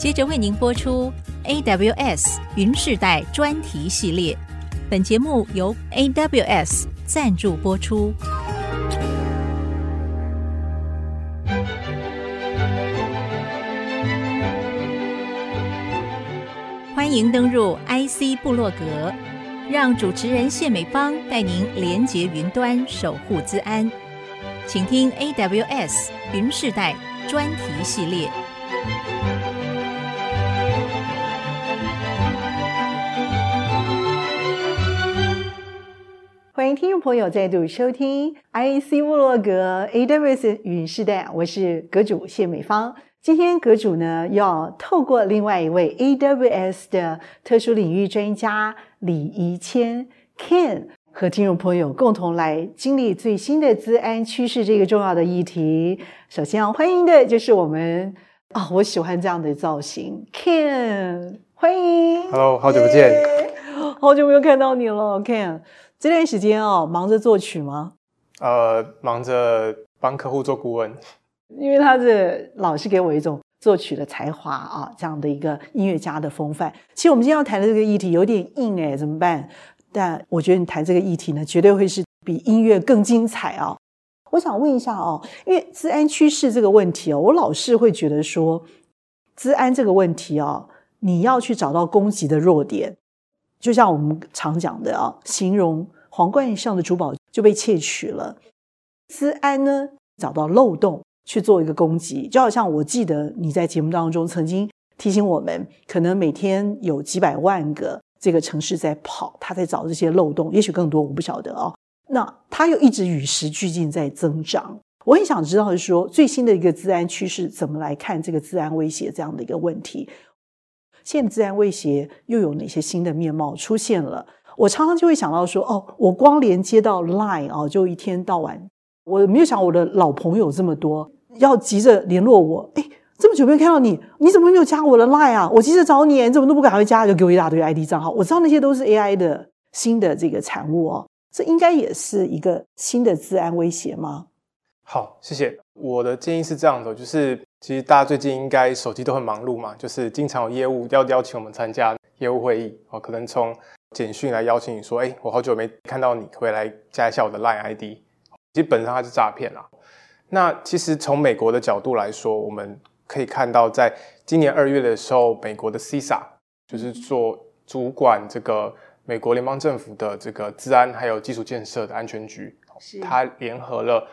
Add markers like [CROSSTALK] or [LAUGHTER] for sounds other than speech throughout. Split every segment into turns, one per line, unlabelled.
接着为您播出 AWS 云世代专题系列。本节目由 AWS 赞助播出。欢迎登入 IC 部落格，让主持人谢美芳带您连接云端，守护资安。请听 AWS 云世代专题系列。
欢迎听众朋友再度收听 IC 沃洛格 AWS 云时代，我是阁主谢美芳。今天阁主呢要透过另外一位 AWS 的特殊领域专家李怡谦 Ken 和听众朋友共同来经历最新的资安趋势这个重要的议题。首先要欢迎的就是我们啊、哦，我喜欢这样的造型，Ken，欢迎。
Hello，好久不
见好久没有看到你了，Ken。这段时间哦，忙着作曲吗？
呃，忙着帮客户做顾问。
因为他是老是给我一种作曲的才华啊，这样的一个音乐家的风范。其实我们今天要谈的这个议题有点硬诶，怎么办？但我觉得你谈这个议题呢，绝对会是比音乐更精彩啊！我想问一下哦，因为治安趋势这个问题哦，我老是会觉得说，治安这个问题哦，你要去找到攻击的弱点。就像我们常讲的啊，形容皇冠以上的珠宝就被窃取了。资安呢，找到漏洞去做一个攻击，就好像我记得你在节目当中曾经提醒我们，可能每天有几百万个这个城市在跑，他在找这些漏洞，也许更多，我不晓得哦。那他又一直与时俱进在增长。我很想知道是说，最新的一个资安趋势怎么来看这个治安威胁这样的一个问题。现在资安威胁又有哪些新的面貌出现了？我常常就会想到说，哦，我光连接到 Line 哦，就一天到晚，我没有想我的老朋友这么多，要急着联络我。诶，这么久没有看到你，你怎么没有加我的 Line 啊？我急着找你，你怎么都不赶快加？就给我一大堆 ID 账号。我知道那些都是 AI 的新的这个产物哦，这应该也是一个新的治安威胁吗？
好，谢谢。我的建议是这样的，就是。其实大家最近应该手机都很忙碌嘛，就是经常有业务要邀请我们参加业务会议哦，可能从简讯来邀请你说，哎，我好久没看到你，可不可以来加一下我的 Line ID？基本上它是诈骗啦。那其实从美国的角度来说，我们可以看到，在今年二月的时候，美国的 CISA 就是做主管这个美国联邦政府的这个治安还有基础建设的安全局，它联合了。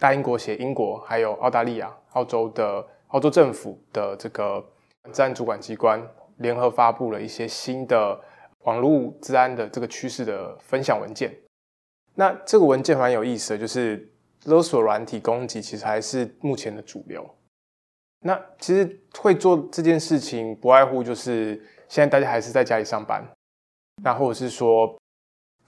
大英国协、英国还有澳大利亚、澳洲的澳洲政府的这个治安主管机关联合发布了一些新的网络治安的这个趋势的分享文件。那这个文件蛮有意思的，就是勒索软体攻击其实还是目前的主流。那其实会做这件事情，不外乎就是现在大家还是在家里上班，那或者是说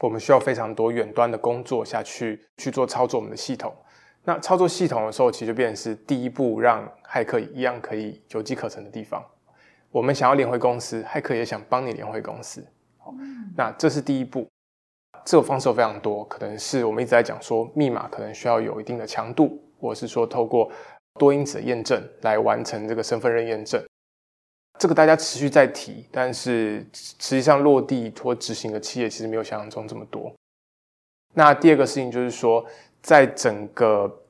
我们需要非常多远端的工作下去去做操作我们的系统。那操作系统的时候，其实就变成是第一步，让骇客一样可以有机可乘的地方。我们想要连回公司，骇客也想帮你连回公司。好，那这是第一步。这个方式有非常多，可能是我们一直在讲说，密码可能需要有一定的强度，或者是说透过多因子的验证来完成这个身份认验证。这个大家持续在提，但是实际上落地或执行的企业其实没有想象中这么多。那第二个事情就是说。在整个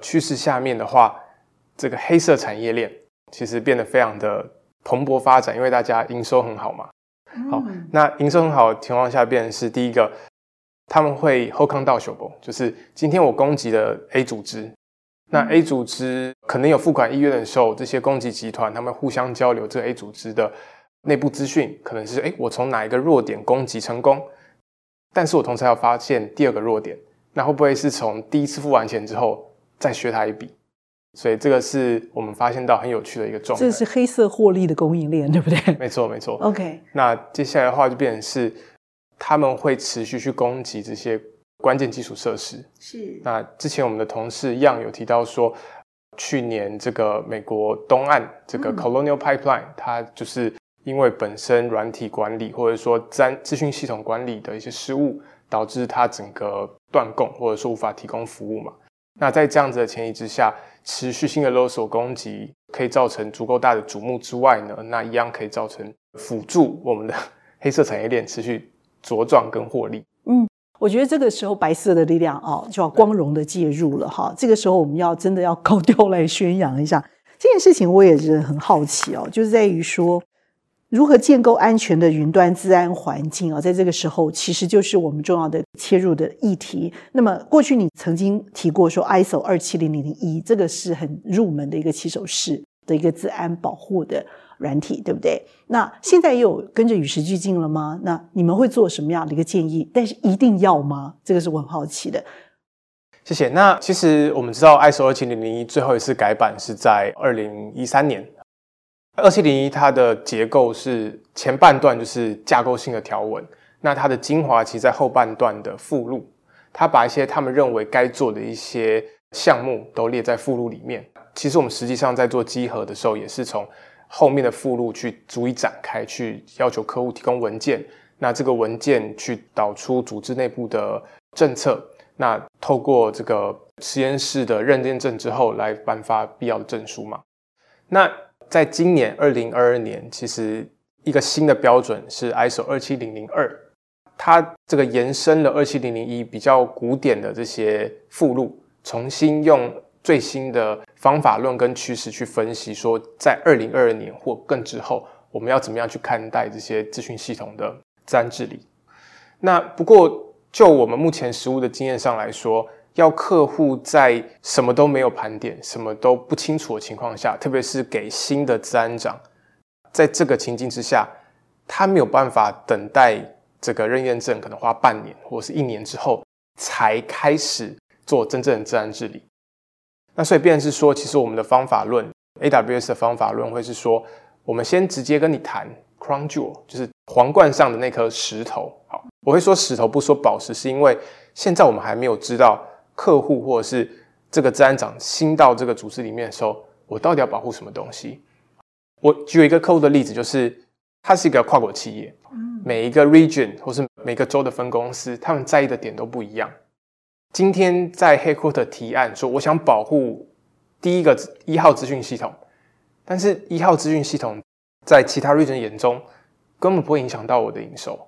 趋势下面的话，这个黑色产业链其实变得非常的蓬勃发展，因为大家营收很好嘛。好，那营收很好的情况下，变成是第一个，他们会后康到手不？就是今天我攻击了 A 组织，那 A 组织可能有付款意愿的时候，这些攻击集团他们互相交流这个 A 组织的内部资讯，可能是诶，我从哪一个弱点攻击成功，但是我同时要发现第二个弱点。那会不会是从第一次付完钱之后再削他一笔？所以这个是我们发现到很有趣的一个状态。这是
黑色获利的供应链，对不对？[LAUGHS]
没错，没错。
OK。
那接下来的话就变成是他们会持续去攻击这些关键基础设施。
是。
那之前我们的同事一样有提到说，去年这个美国东岸这个 Colonial Pipeline，嗯，它就是因为本身软体管理或者说资资讯系统管理的一些失误。导致它整个断供，或者说无法提供服务嘛？那在这样子的前提之下，持续性的勒索攻击可以造成足够大的瞩目之外呢，那一样可以造成辅助我们的 [LAUGHS] 黑色产业链持续茁壮跟获利。
嗯，我觉得这个时候白色的力量哦，就要光荣的介入了哈。这个时候我们要真的要高调来宣扬一下这件事情。我也是很好奇哦，就是在于说。如何建构安全的云端自安环境啊？在这个时候，其实就是我们重要的切入的议题。那么，过去你曾经提过说，ISO 二七零零零一这个是很入门的一个起手式的一个资安保护的软体，对不对？那现在又有跟着与时俱进了吗？那你们会做什么样的一个建议？但是一定要吗？这个是我很好奇的。
谢谢。那其实我们知道，ISO 二七零零一最后一次改版是在二零一三年。二七零一它的结构是前半段就是架构性的条文，那它的精华其实在后半段的附录，它把一些他们认为该做的一些项目都列在附录里面。其实我们实际上在做集合的时候，也是从后面的附录去逐一展开，去要求客户提供文件，那这个文件去导出组织内部的政策，那透过这个实验室的认证证之后，来颁发必要的证书嘛，那。在今年二零二二年，其实一个新的标准是 ISO 二七零零二，它这个延伸了二七零零一比较古典的这些附录，重新用最新的方法论跟趋势去分析，说在二零二二年或更之后，我们要怎么样去看待这些资讯系统的自然治理。那不过就我们目前实务的经验上来说，要客户在什么都没有盘点、什么都不清楚的情况下，特别是给新的资安长，在这个情境之下，他没有办法等待这个认验证，可能花半年或是一年之后才开始做真正的治安治理。那所以，便是说，其实我们的方法论，AWS 的方法论会是说，我们先直接跟你谈 Crown Jewel，就是皇冠上的那颗石头。好，我会说石头，不说宝石，是因为现在我们还没有知道。客户或者是这个资安长新到这个组织里面的时候，我到底要保护什么东西？我举一个客户的例子，就是它是一个跨国企业，每一个 region 或是每个州的分公司，他们在意的点都不一样。今天在 headquarter 提案说，我想保护第一个一号资讯系统，但是一号资讯系统在其他 region 眼中根本不会影响到我的营收。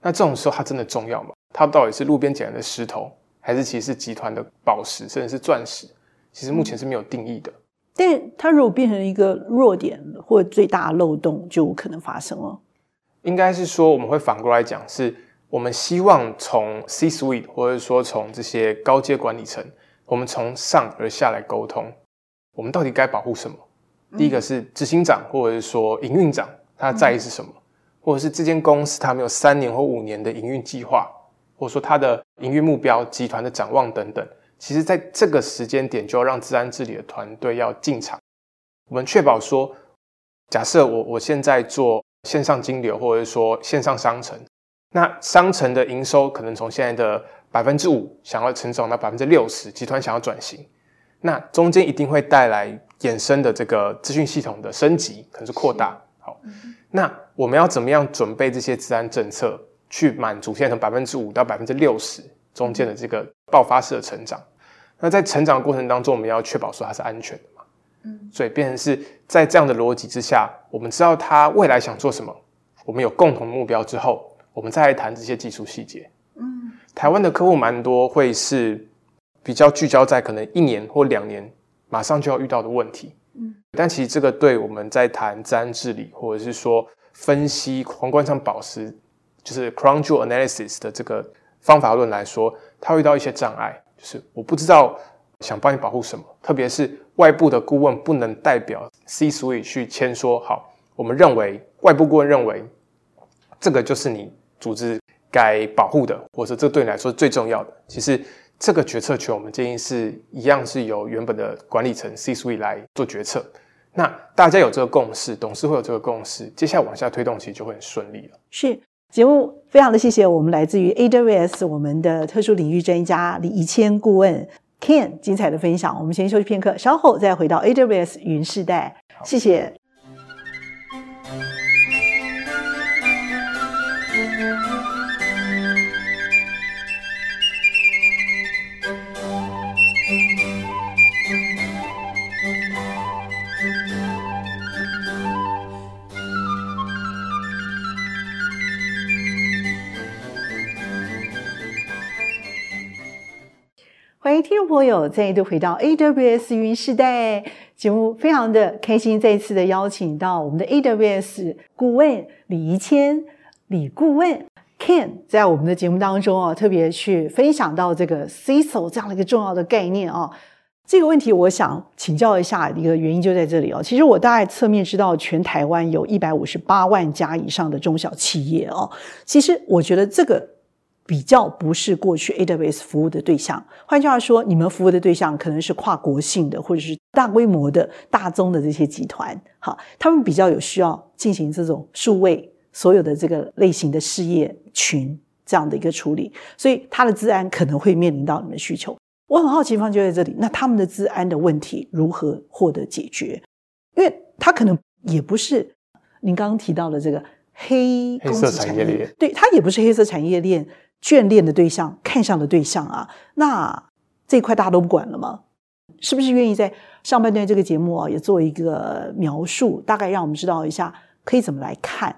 那这种时候它真的重要吗？它到底是路边捡来的石头？还是其实是集团的宝石，甚至是钻石，其实目前是没有定义的。嗯、
但它如果变成一个弱点或最大漏洞，就可能发生了。
应该是说，我们会反过来讲，是我们希望从 C-suite，或者说从这些高阶管理层，我们从上而下来沟通，我们到底该保护什么？嗯、第一个是执行长，或者是说营运长，他在意是什么？嗯、或者是这间公司他们有三年或五年的营运计划？或者说它的营运目标、集团的展望等等，其实在这个时间点就要让治安治理的团队要进场。我们确保说，假设我我现在做线上金流，或者说线上商城，那商城的营收可能从现在的百分之五想要成长到百分之六十，集团想要转型，那中间一定会带来衍生的这个资讯系统的升级，可能是扩大。好，那我们要怎么样准备这些治安政策？去满足现在从百分之五到百分之六十中间的这个爆发式的成长。那在成长的过程当中，我们要确保说它是安全的嘛？嗯，所以变成是在这样的逻辑之下，我们知道他未来想做什么，我们有共同目标之后，我们再来谈这些技术细节。嗯，台湾的客户蛮多会是比较聚焦在可能一年或两年马上就要遇到的问题。嗯，但其实这个对我们在谈资安治理或者是说分析皇冠上宝石。就是 Crown Jewel Analysis 的这个方法论来说，它会遇到一些障碍，就是我不知道想帮你保护什么，特别是外部的顾问不能代表 C-suite 去签说好，我们认为外部顾问认为这个就是你组织该保护的，或者这对你来说最重要的。其实这个决策权，我们建议是一样是由原本的管理层 C-suite 来做决策。那大家有这个共识，董事会有这个共识，接下来往下推动其实就会很顺利了。
是。节目非常的谢谢我们来自于 AWS 我们的特殊领域专家李宜谦顾问 Ken 精彩的分享。我们先休息片刻，稍后再回到 AWS 云世代。谢谢。听众朋友，再度回到 AWS 云时代节目，非常的开心，再一次的邀请到我们的 AWS 顾问李怡谦李顾问 Ken，在我们的节目当中啊，特别去分享到这个 CISO 这样的一个重要的概念啊。这个问题，我想请教一下，一个原因就在这里哦。其实我大概侧面知道，全台湾有一百五十八万家以上的中小企业哦。其实我觉得这个。比较不是过去 AWS 服务的对象，换句话说，你们服务的对象可能是跨国性的，或者是大规模的大宗的这些集团，好，他们比较有需要进行这种数位所有的这个类型的事业群这样的一个处理，所以他的治安可能会面临到你们的需求。我很好奇方就在这里，那他们的治安的问题如何获得解决？因为他可能也不是您刚刚提到的这个黑
黑色产业链，
对，他也不是黑色产业链。眷恋的对象，看上的对象啊，那这块大家都不管了吗？是不是愿意在上半段这个节目啊，也做一个描述，大概让我们知道一下可以怎么来看？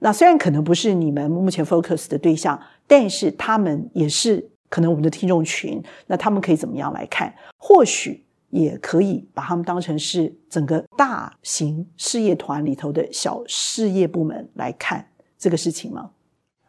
那虽然可能不是你们目前 focus 的对象，但是他们也是可能我们的听众群，那他们可以怎么样来看？或许也可以把他们当成是整个大型事业团里头的小事业部门来看这个事情吗？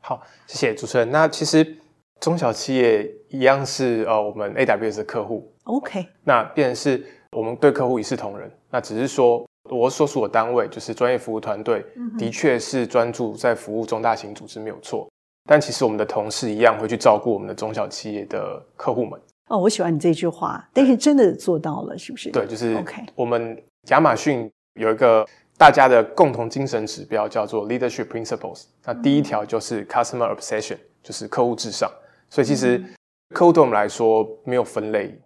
好，谢谢主持人。那其实中小企业一样是呃我们 AWS 的客户。
OK。
那变成是我们对客户一视同仁。那只是说我所属的单位就是专业服务团队，嗯、的确是专注在服务中大型组织没有错。但其实我们的同事一样会去照顾我们的中小企业的客户们。
哦，我喜欢你这句话，但是真的做到了是不是？
对，就是 OK。我们亚马逊有一个。大家的共同精神指标叫做 leadership principles。那第一条就是 customer obsession，就是客户至上。所以其实客户对我们来说没有分类，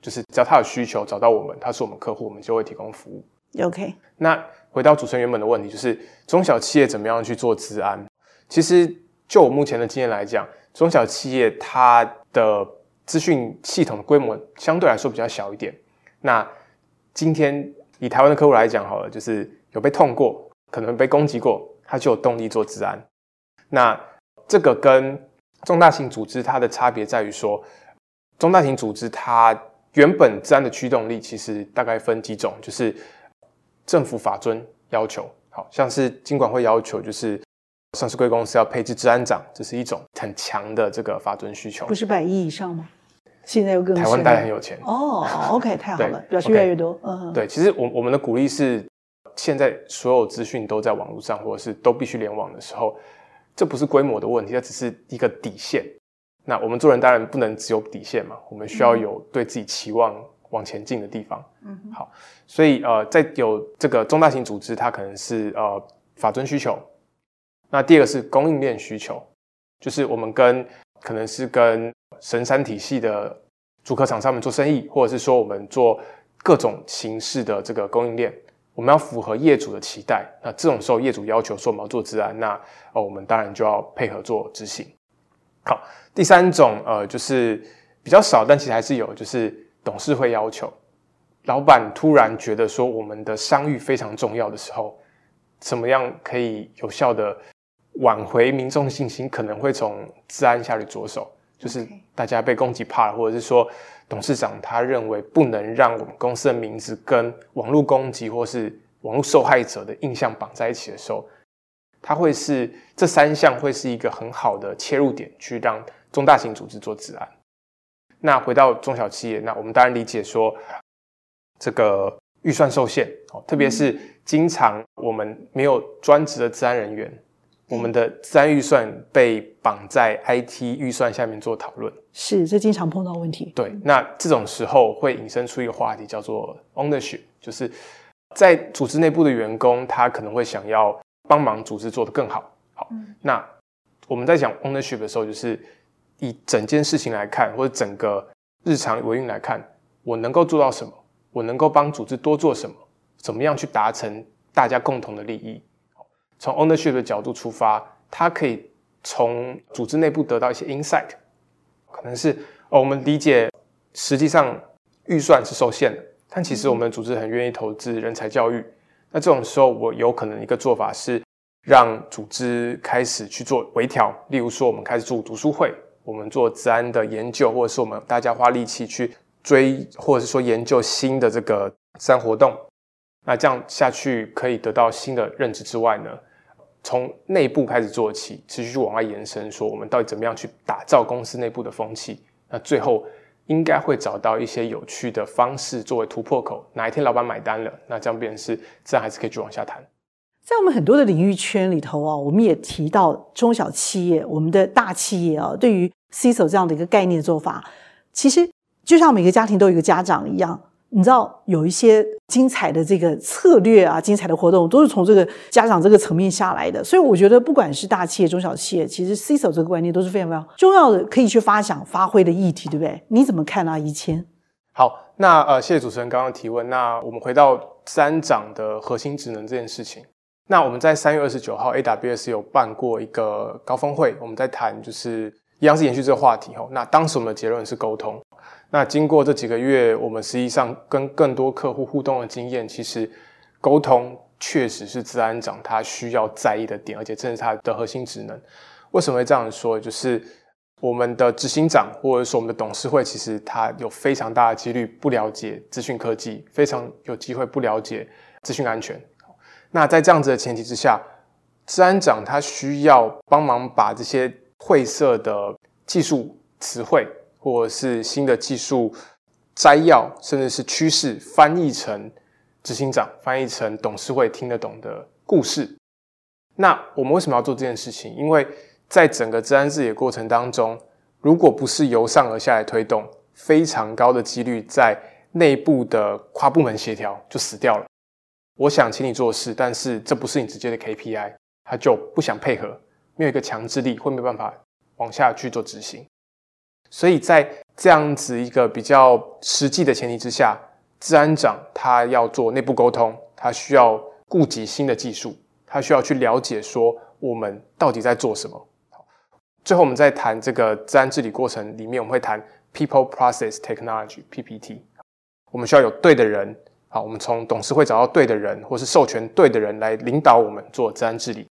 就是只要他有需求找到我们，他是我们客户，我们就会提供服务。
OK。
那回到主持人原本的问题，就是中小企业怎么样去做资安？其实就我目前的经验来讲，中小企业它的资讯系统的规模相对来说比较小一点。那今天以台湾的客户来讲好了，就是。有被痛过，可能被攻击过，他就有动力做治安。那这个跟重大型组织它的差别在于说，中大型组织它原本治安的驱动力其实大概分几种，就是政府法遵要求，好像是金管会要求，就是上市贵公司要配置治安长，这是一种很强的这个法遵需求。
不是百亿以上吗？现在又更
台湾大家很有钱
哦。OK，[LAUGHS] 太好了，表示越来越多。嗯、
对，其实我我们的鼓励是。现在所有资讯都在网络上，或者是都必须联网的时候，这不是规模的问题，它只是一个底线。那我们做人当然不能只有底线嘛，我们需要有对自己期望往前进的地方。嗯，好，所以呃，在有这个中大型组织，它可能是呃法遵需求。那第二个是供应链需求，就是我们跟可能是跟神山体系的主客厂商们做生意，或者是说我们做各种形式的这个供应链。我们要符合业主的期待，那这种时候业主要求说我们要做治安，那哦我们当然就要配合做执行。好，第三种呃就是比较少，但其实还是有，就是董事会要求，老板突然觉得说我们的商誉非常重要的时候，怎么样可以有效的挽回民众信心，可能会从治安下去着手，就是大家被攻击怕了，或者是说。董事长他认为不能让我们公司的名字跟网络攻击或是网络受害者的印象绑在一起的时候，他会是这三项会是一个很好的切入点，去让中大型组织做治安。那回到中小企业，那我们当然理解说，这个预算受限哦，特别是经常我们没有专职的治安人员。我们的资安预算被绑在 IT 预算下面做讨论，
是这经常碰到问题。
对，那这种时候会引申出一个话题，叫做 ownership，就是在组织内部的员工，他可能会想要帮忙组织做得更好。好，嗯、那我们在讲 ownership 的时候，就是以整件事情来看，或者整个日常维运来看，我能够做到什么？我能够帮组织多做什么？怎么样去达成大家共同的利益？从 ownership 的角度出发，它可以从组织内部得到一些 insight，可能是哦，我们理解实际上预算是受限的，但其实我们组织很愿意投资人才教育。那这种时候，我有可能一个做法是让组织开始去做微调，例如说，我们开始做读书会，我们做治安的研究，或者是我们大家花力气去追，或者是说研究新的这个治安活动，那这样下去可以得到新的认知之外呢，从内部开始做起，持续往外延伸，说我们到底怎么样去打造公司内部的风气，那最后应该会找到一些有趣的方式作为突破口。哪一天老板买单了，那这样便是自然还是可以去往下谈。
在我们很多的领域圈里头啊，我们也提到中小企业，我们的大企业啊，对于 CISO 这样的一个概念的做法，其实就像每个家庭都有一个家长一样，你知道有一些精彩的这个策略啊，精彩的活动都是从这个家长这个层面下来的。所以我觉得，不管是大企业、中小企业，其实 CISO 这个观念都是非常非常重要的，可以去发想、发挥的议题，对不对？你怎么看啊，宜谦？
好，那呃，谢谢主持人刚刚提问。那我们回到三长的核心职能这件事情。那我们在三月二十九号，AWS 有办过一个高峰会，我们在谈就是一样是延续这个话题哈。那当时我们的结论是沟通。那经过这几个月，我们实际上跟更多客户互动的经验，其实沟通确实是治安长他需要在意的点，而且正是他的核心职能。为什么会这样说？就是我们的执行长或者说我们的董事会，其实他有非常大的几率不了解资讯科技，非常有机会不了解资讯安全。那在这样子的前提之下，治安长他需要帮忙把这些晦涩的技术词汇，或者是新的技术摘要，甚至是趋势，翻译成执行长、翻译成董事会听得懂的故事。那我们为什么要做这件事情？因为在整个治安治理的过程当中，如果不是由上而下来推动，非常高的几率在内部的跨部门协调就死掉了。我想请你做事，但是这不是你直接的 KPI，他就不想配合，没有一个强制力，会没办法往下去做执行。所以在这样子一个比较实际的前提之下，治安长他要做内部沟通，他需要顾及新的技术，他需要去了解说我们到底在做什么。好，最后我们在谈这个治安治理过程里面，我们会谈 People Process Technology PPT，我们需要有对的人。好，我们从董事会找到对的人，或是授权对的人来领导我们做治安治理。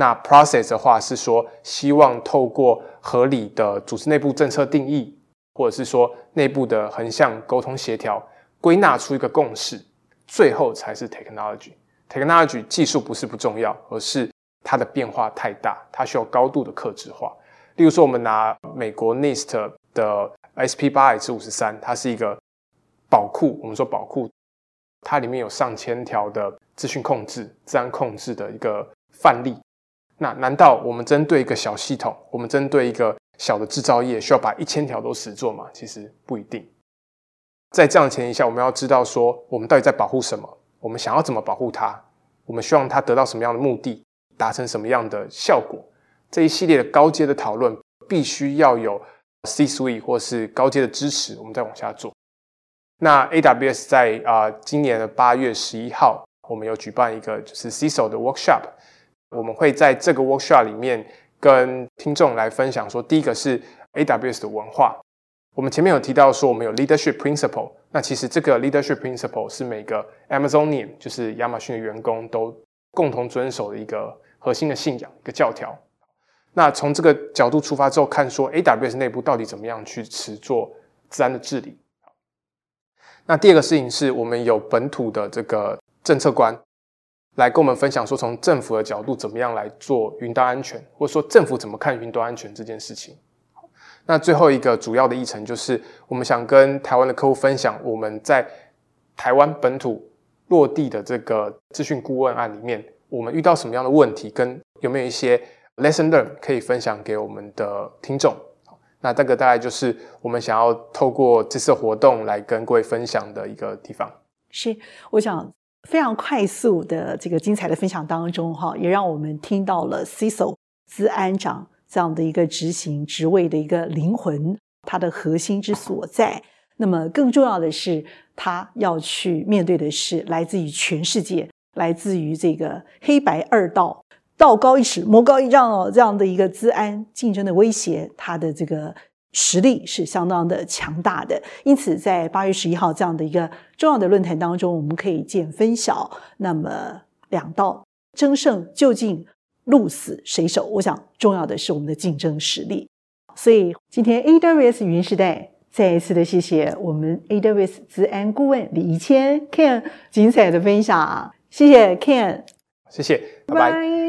那 process 的话是说，希望透过合理的组织内部政策定义，或者是说内部的横向沟通协调，归纳出一个共识，最后才是 technology。technology 技术不是不重要，而是它的变化太大，它需要高度的克制化。例如说，我们拿美国 NIST 的 SP 八百至五十三，它是一个宝库，我们说宝库。它里面有上千条的资讯控制、资安控制的一个范例。那难道我们针对一个小系统，我们针对一个小的制造业，需要把一千条都实做吗？其实不一定。在这样的前提下，我们要知道说，我们到底在保护什么？我们想要怎么保护它？我们希望它得到什么样的目的？达成什么样的效果？这一系列的高阶的讨论，必须要有 C-suite 或是高阶的支持，我们再往下做。那 AWS 在啊、今年的八月十一号，我们有举办一个就是 CISO 的 workshop，我们会在这个 workshop 里面跟听众来分享说，第一个是 AWS 的文化，我们前面有提到说我们有 leadership principle，那其实这个 leadership principle 是每个 Amazonian 就是亚马逊的员工都共同遵守的一个核心的信仰一个教条。那从这个角度出发之后，看说 AWS 内部到底怎么样去持做自然的治理。那第二个事情是我们有本土的这个政策官来跟我们分享说，从政府的角度怎么样来做云端安全，或者说政府怎么看云端安全这件事情。那最后一个主要的议程就是，我们想跟台湾的客户分享我们在台湾本土落地的这个资讯顾问案里面，我们遇到什么样的问题，跟有没有一些 lesson learn 可以分享给我们的听众。那这个大概就是我们想要透过这次活动来跟各位分享的一个地方。
是，我想非常快速的这个精彩的分享当中，哈，也让我们听到了 CISO 资安长这样的一个执行职位的一个灵魂，它的核心之所在。那么更重要的是，他要去面对的是来自于全世界，来自于这个黑白二道。道高一尺，魔高一丈哦，这样的一个资安竞争的威胁，他的这个实力是相当的强大的。因此，在八月十一号这样的一个重要的论坛当中，我们可以见分晓。那么，两道争胜究竟鹿死谁手？我想，重要的是我们的竞争实力。所以今天 AWS 云时代再一次的谢谢我们 AWS 资安顾问李宜谦 Ken 精彩的分享，谢谢 Ken，
谢谢，拜拜。
拜拜